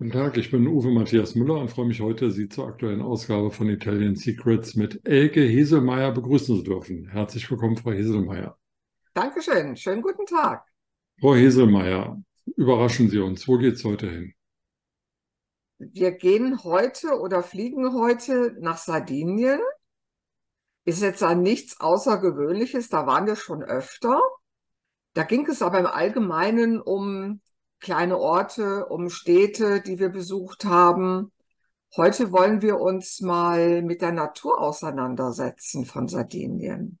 Guten Tag, ich bin Uwe Matthias Müller und freue mich heute, Sie zur aktuellen Ausgabe von Italian Secrets mit Elke Heselmeier begrüßen zu dürfen. Herzlich willkommen, Frau Heselmeier. Dankeschön, schönen guten Tag. Frau Heselmeier, überraschen Sie uns, wo geht es heute hin? Wir gehen heute oder fliegen heute nach Sardinien. Ist jetzt da nichts Außergewöhnliches, da waren wir schon öfter. Da ging es aber im Allgemeinen um kleine Orte, um Städte, die wir besucht haben. Heute wollen wir uns mal mit der Natur auseinandersetzen von Sardinien.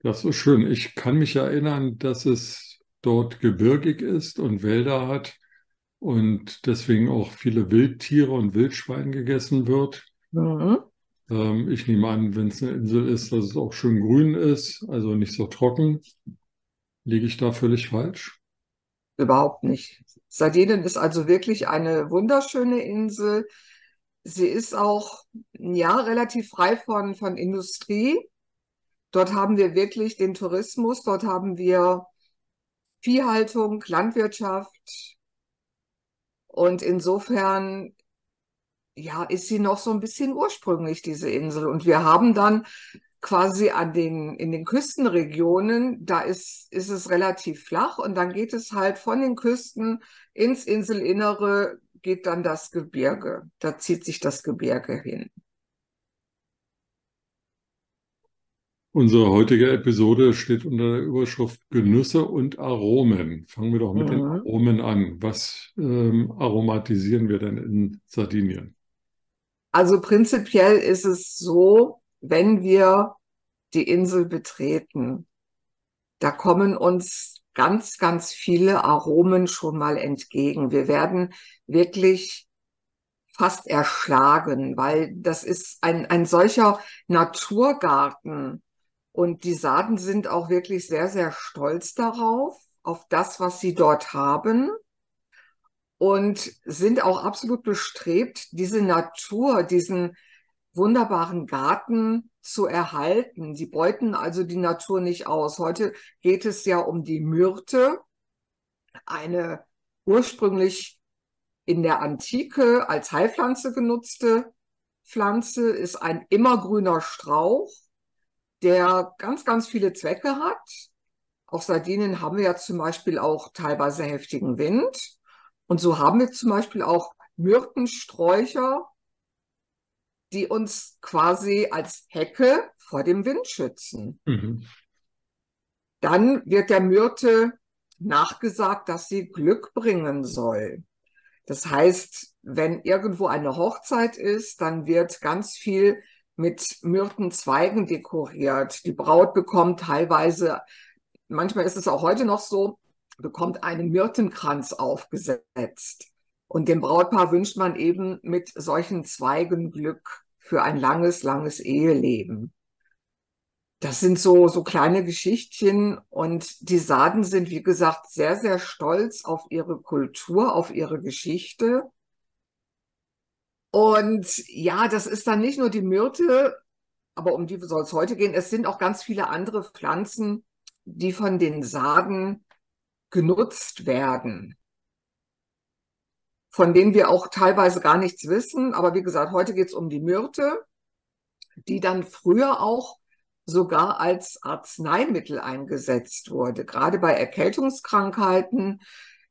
Das ist schön. Ich kann mich erinnern, dass es dort gebirgig ist und Wälder hat und deswegen auch viele Wildtiere und Wildschwein gegessen wird. Mhm. Ähm, ich nehme an, wenn es eine Insel ist, dass es auch schön grün ist, also nicht so trocken. Liege ich da völlig falsch? Überhaupt nicht. Sardinien ist also wirklich eine wunderschöne Insel. Sie ist auch, ja, relativ frei von, von Industrie. Dort haben wir wirklich den Tourismus, dort haben wir Viehhaltung, Landwirtschaft. Und insofern, ja, ist sie noch so ein bisschen ursprünglich, diese Insel. Und wir haben dann quasi an den, in den Küstenregionen, da ist, ist es relativ flach und dann geht es halt von den Küsten ins Inselinnere, geht dann das Gebirge. Da zieht sich das Gebirge hin. Unsere heutige Episode steht unter der Überschrift Genüsse und Aromen. Fangen wir doch mit mhm. den Aromen an. Was ähm, aromatisieren wir denn in Sardinien? Also prinzipiell ist es so, wenn wir die Insel betreten, da kommen uns ganz, ganz viele Aromen schon mal entgegen. Wir werden wirklich fast erschlagen, weil das ist ein, ein solcher Naturgarten. Und die Sarden sind auch wirklich sehr, sehr stolz darauf, auf das, was sie dort haben. Und sind auch absolut bestrebt, diese Natur, diesen wunderbaren Garten zu erhalten. Sie beuten also die Natur nicht aus. Heute geht es ja um die Myrte, eine ursprünglich in der Antike als Heilpflanze genutzte Pflanze, ist ein immergrüner Strauch, der ganz, ganz viele Zwecke hat. Auf Sardinien haben wir ja zum Beispiel auch teilweise heftigen Wind. Und so haben wir zum Beispiel auch Myrtensträucher, die uns quasi als Hecke vor dem Wind schützen. Mhm. Dann wird der Myrte nachgesagt, dass sie Glück bringen soll. Das heißt, wenn irgendwo eine Hochzeit ist, dann wird ganz viel mit Myrtenzweigen dekoriert. Die Braut bekommt teilweise, manchmal ist es auch heute noch so, bekommt einen Myrtenkranz aufgesetzt. Und dem Brautpaar wünscht man eben mit solchen Zweigen Glück für ein langes, langes Eheleben. Das sind so, so kleine Geschichtchen und die Sarden sind, wie gesagt, sehr, sehr stolz auf ihre Kultur, auf ihre Geschichte. Und ja, das ist dann nicht nur die Myrte, aber um die soll es heute gehen. Es sind auch ganz viele andere Pflanzen, die von den Sarden genutzt werden von denen wir auch teilweise gar nichts wissen. Aber wie gesagt, heute geht es um die Myrte, die dann früher auch sogar als Arzneimittel eingesetzt wurde, gerade bei Erkältungskrankheiten.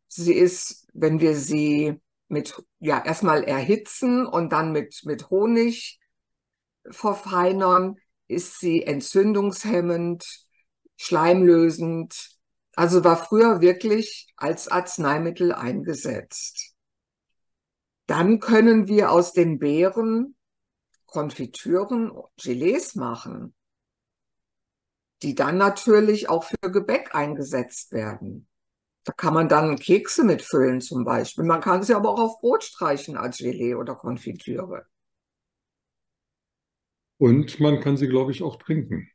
Sie ist, wenn wir sie mit, ja, erstmal erhitzen und dann mit, mit Honig verfeinern, ist sie entzündungshemmend, schleimlösend. Also war früher wirklich als Arzneimittel eingesetzt. Dann können wir aus den Beeren Konfitüren, Gelees machen, die dann natürlich auch für Gebäck eingesetzt werden. Da kann man dann Kekse mitfüllen zum Beispiel. Man kann sie aber auch auf Brot streichen als Gelee oder Konfitüre. Und man kann sie, glaube ich, auch trinken.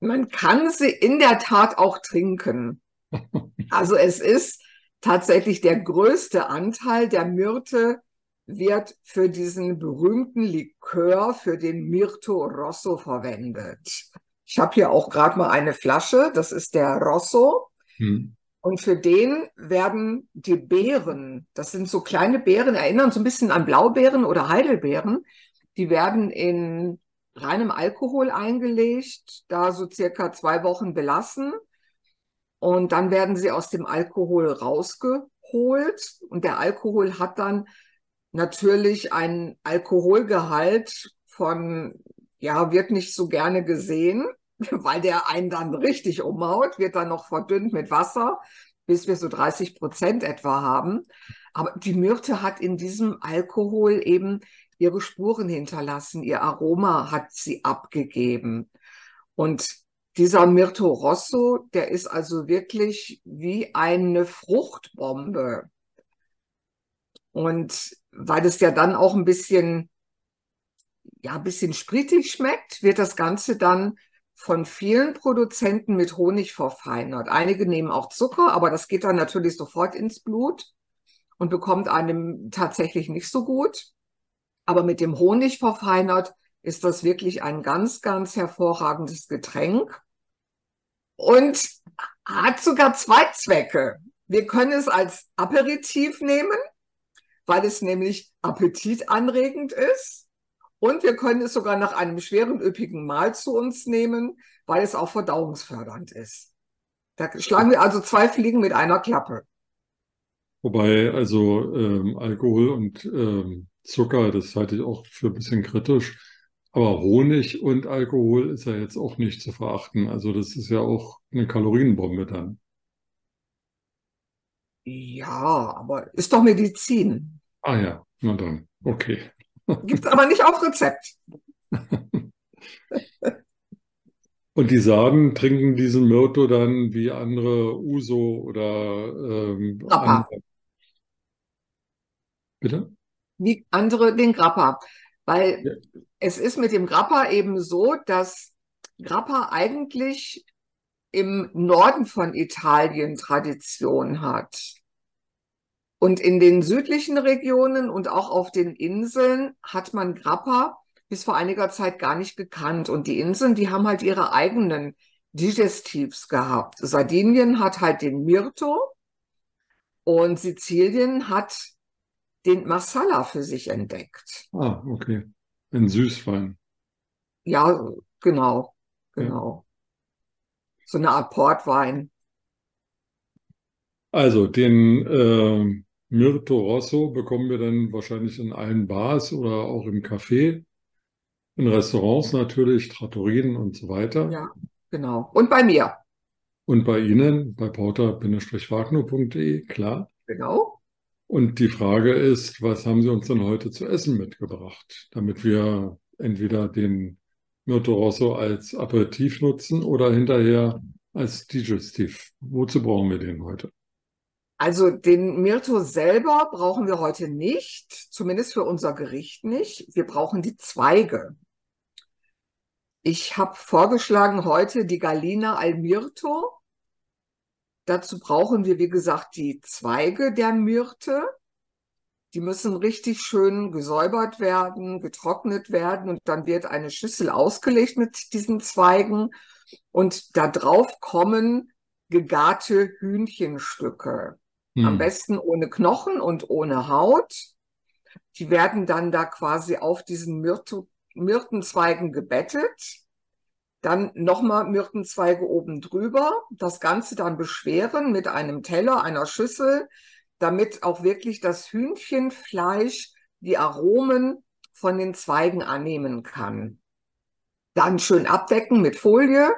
Man kann sie in der Tat auch trinken. Also es ist tatsächlich der größte Anteil der Myrte wird für diesen berühmten Likör, für den Mirto Rosso verwendet. Ich habe hier auch gerade mal eine Flasche, das ist der Rosso. Hm. Und für den werden die Beeren, das sind so kleine Beeren, erinnern so ein bisschen an Blaubeeren oder Heidelbeeren, die werden in reinem Alkohol eingelegt, da so circa zwei Wochen belassen. Und dann werden sie aus dem Alkohol rausgeholt. Und der Alkohol hat dann natürlich einen Alkoholgehalt von, ja, wird nicht so gerne gesehen, weil der einen dann richtig umhaut, wird dann noch verdünnt mit Wasser, bis wir so 30 Prozent etwa haben. Aber die Myrte hat in diesem Alkohol eben ihre Spuren hinterlassen, ihr Aroma hat sie abgegeben. Und dieser Myrto Rosso, der ist also wirklich wie eine Fruchtbombe. Und weil es ja dann auch ein bisschen, ja, ein bisschen spritig schmeckt, wird das Ganze dann von vielen Produzenten mit Honig verfeinert. Einige nehmen auch Zucker, aber das geht dann natürlich sofort ins Blut und bekommt einem tatsächlich nicht so gut. Aber mit dem Honig verfeinert ist das wirklich ein ganz, ganz hervorragendes Getränk und hat sogar zwei Zwecke. Wir können es als Aperitif nehmen, weil es nämlich appetitanregend ist. Und wir können es sogar nach einem schweren, üppigen Mahl zu uns nehmen, weil es auch verdauungsfördernd ist. Da schlagen wir also zwei Fliegen mit einer Klappe. Wobei also ähm, Alkohol und ähm, Zucker, das halte ich auch für ein bisschen kritisch. Aber Honig und Alkohol ist ja jetzt auch nicht zu verachten. Also das ist ja auch eine Kalorienbombe dann. Ja, aber ist doch Medizin. Ah ja, na dann, okay. Gibt es aber nicht auf Rezept. Und die Sarden trinken diesen Myrto dann wie andere Uso oder ähm, Grappa. andere. Bitte? Wie andere den Grappa. Weil Ja. es ist mit dem Grappa eben so, dass Grappa eigentlich im Norden von Italien Tradition hat. Und in den südlichen Regionen und auch auf den Inseln hat man Grappa bis vor einiger Zeit gar nicht gekannt. Und die Inseln, die haben halt ihre eigenen Digestivs gehabt. Sardinien hat halt den Myrto und Sizilien hat den Marsala für sich entdeckt. Ah, okay. Ein Süßwein. Ja, genau, genau. So eine Art Portwein. Also den äh, Myrto Rosso bekommen wir dann wahrscheinlich in allen Bars oder auch im Café, in Restaurants natürlich, Trattorien und so weiter. Ja, genau. Und bei mir, Und bei Ihnen, bei porter-wagner.de, klar. genau. Und die Frage ist, was haben Sie uns denn heute zu essen mitgebracht, damit wir entweder den Myrto Rosso als Aperitif nutzen oder hinterher als Digestiv. Wozu brauchen wir den heute? Also den Myrto selber brauchen wir heute nicht, zumindest für unser Gericht nicht. Wir brauchen die Zweige. Ich habe vorgeschlagen heute die Galina al Myrto. Dazu brauchen wir, wie gesagt, die Zweige der Myrte. Die müssen richtig schön gesäubert werden, getrocknet werden und dann wird eine Schüssel ausgelegt mit diesen Zweigen und da drauf kommen gegarte Hühnchenstücke. Am Hm. besten ohne Knochen und ohne Haut. Die werden dann da quasi auf diesen Myrto, Myrtenzweigen gebettet. Dann nochmal Myrtenzweige oben drüber. Das Ganze dann beschweren mit einem Teller, einer Schüssel, damit auch wirklich das Hühnchenfleisch die Aromen von den Zweigen annehmen kann. Dann schön abdecken mit Folie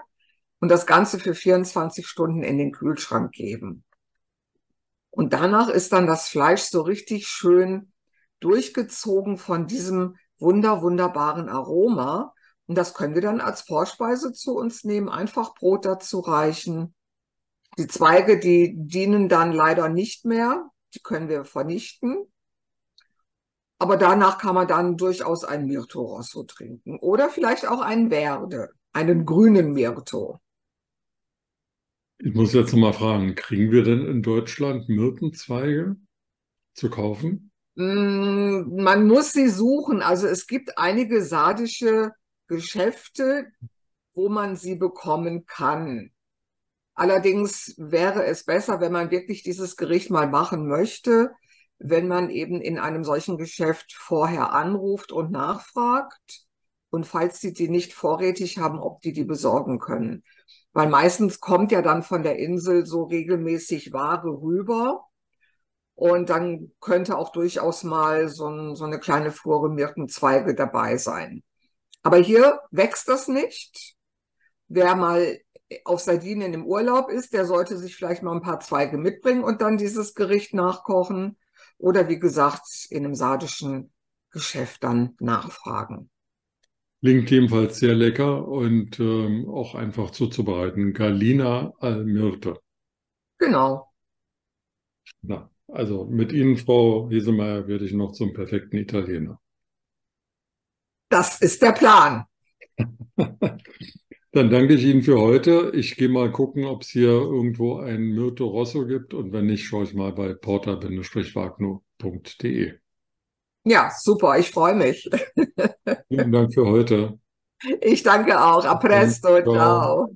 und das Ganze für 24 Stunden in den Kühlschrank geben. Und danach ist dann das Fleisch so richtig schön durchgezogen von diesem wunder, wunderbaren Aroma. Und das können wir dann als Vorspeise zu uns nehmen, einfach Brot dazu reichen. Die Zweige, die dienen dann leider nicht mehr, die können wir vernichten. Aber danach kann man dann durchaus ein Mirto Rosso trinken oder vielleicht auch einen Verde, einen grünen Mirto. Ich muss jetzt noch mal fragen, kriegen wir denn in Deutschland Myrtenzweige zu kaufen? Mm, Man muss sie suchen. Also es gibt einige sardische Geschäfte, wo man sie bekommen kann. Allerdings wäre es besser, wenn man wirklich dieses Gericht mal machen möchte, wenn man eben in einem solchen Geschäft vorher anruft und nachfragt und falls sie die nicht vorrätig haben, ob die die besorgen können. Weil meistens kommt ja dann von der Insel so regelmäßig Ware rüber. Und dann könnte auch durchaus mal so, ein, so eine kleine Flore Mirkenzweige dabei sein. Aber hier wächst das nicht. Wer mal auf Sardinien im Urlaub ist, der sollte sich vielleicht mal ein paar Zweige mitbringen und dann dieses Gericht nachkochen. Oder wie gesagt, in einem sardischen Geschäft dann nachfragen. Klingt jedenfalls sehr lecker und ähm, auch einfach zuzubereiten. Galina al Myrte. Genau. Na, also mit Ihnen, Frau Hesemeyer, werde ich noch zum perfekten Italiener. Das ist der Plan. Dann danke ich Ihnen für heute. Ich gehe mal gucken, ob es hier irgendwo ein Myrto Rosso gibt und wenn nicht, schaue ich mal bei porter-wagner.de. Ja, super, ich freue mich. Vielen Dank für heute. Ich danke auch. A presto, ciao. ciao.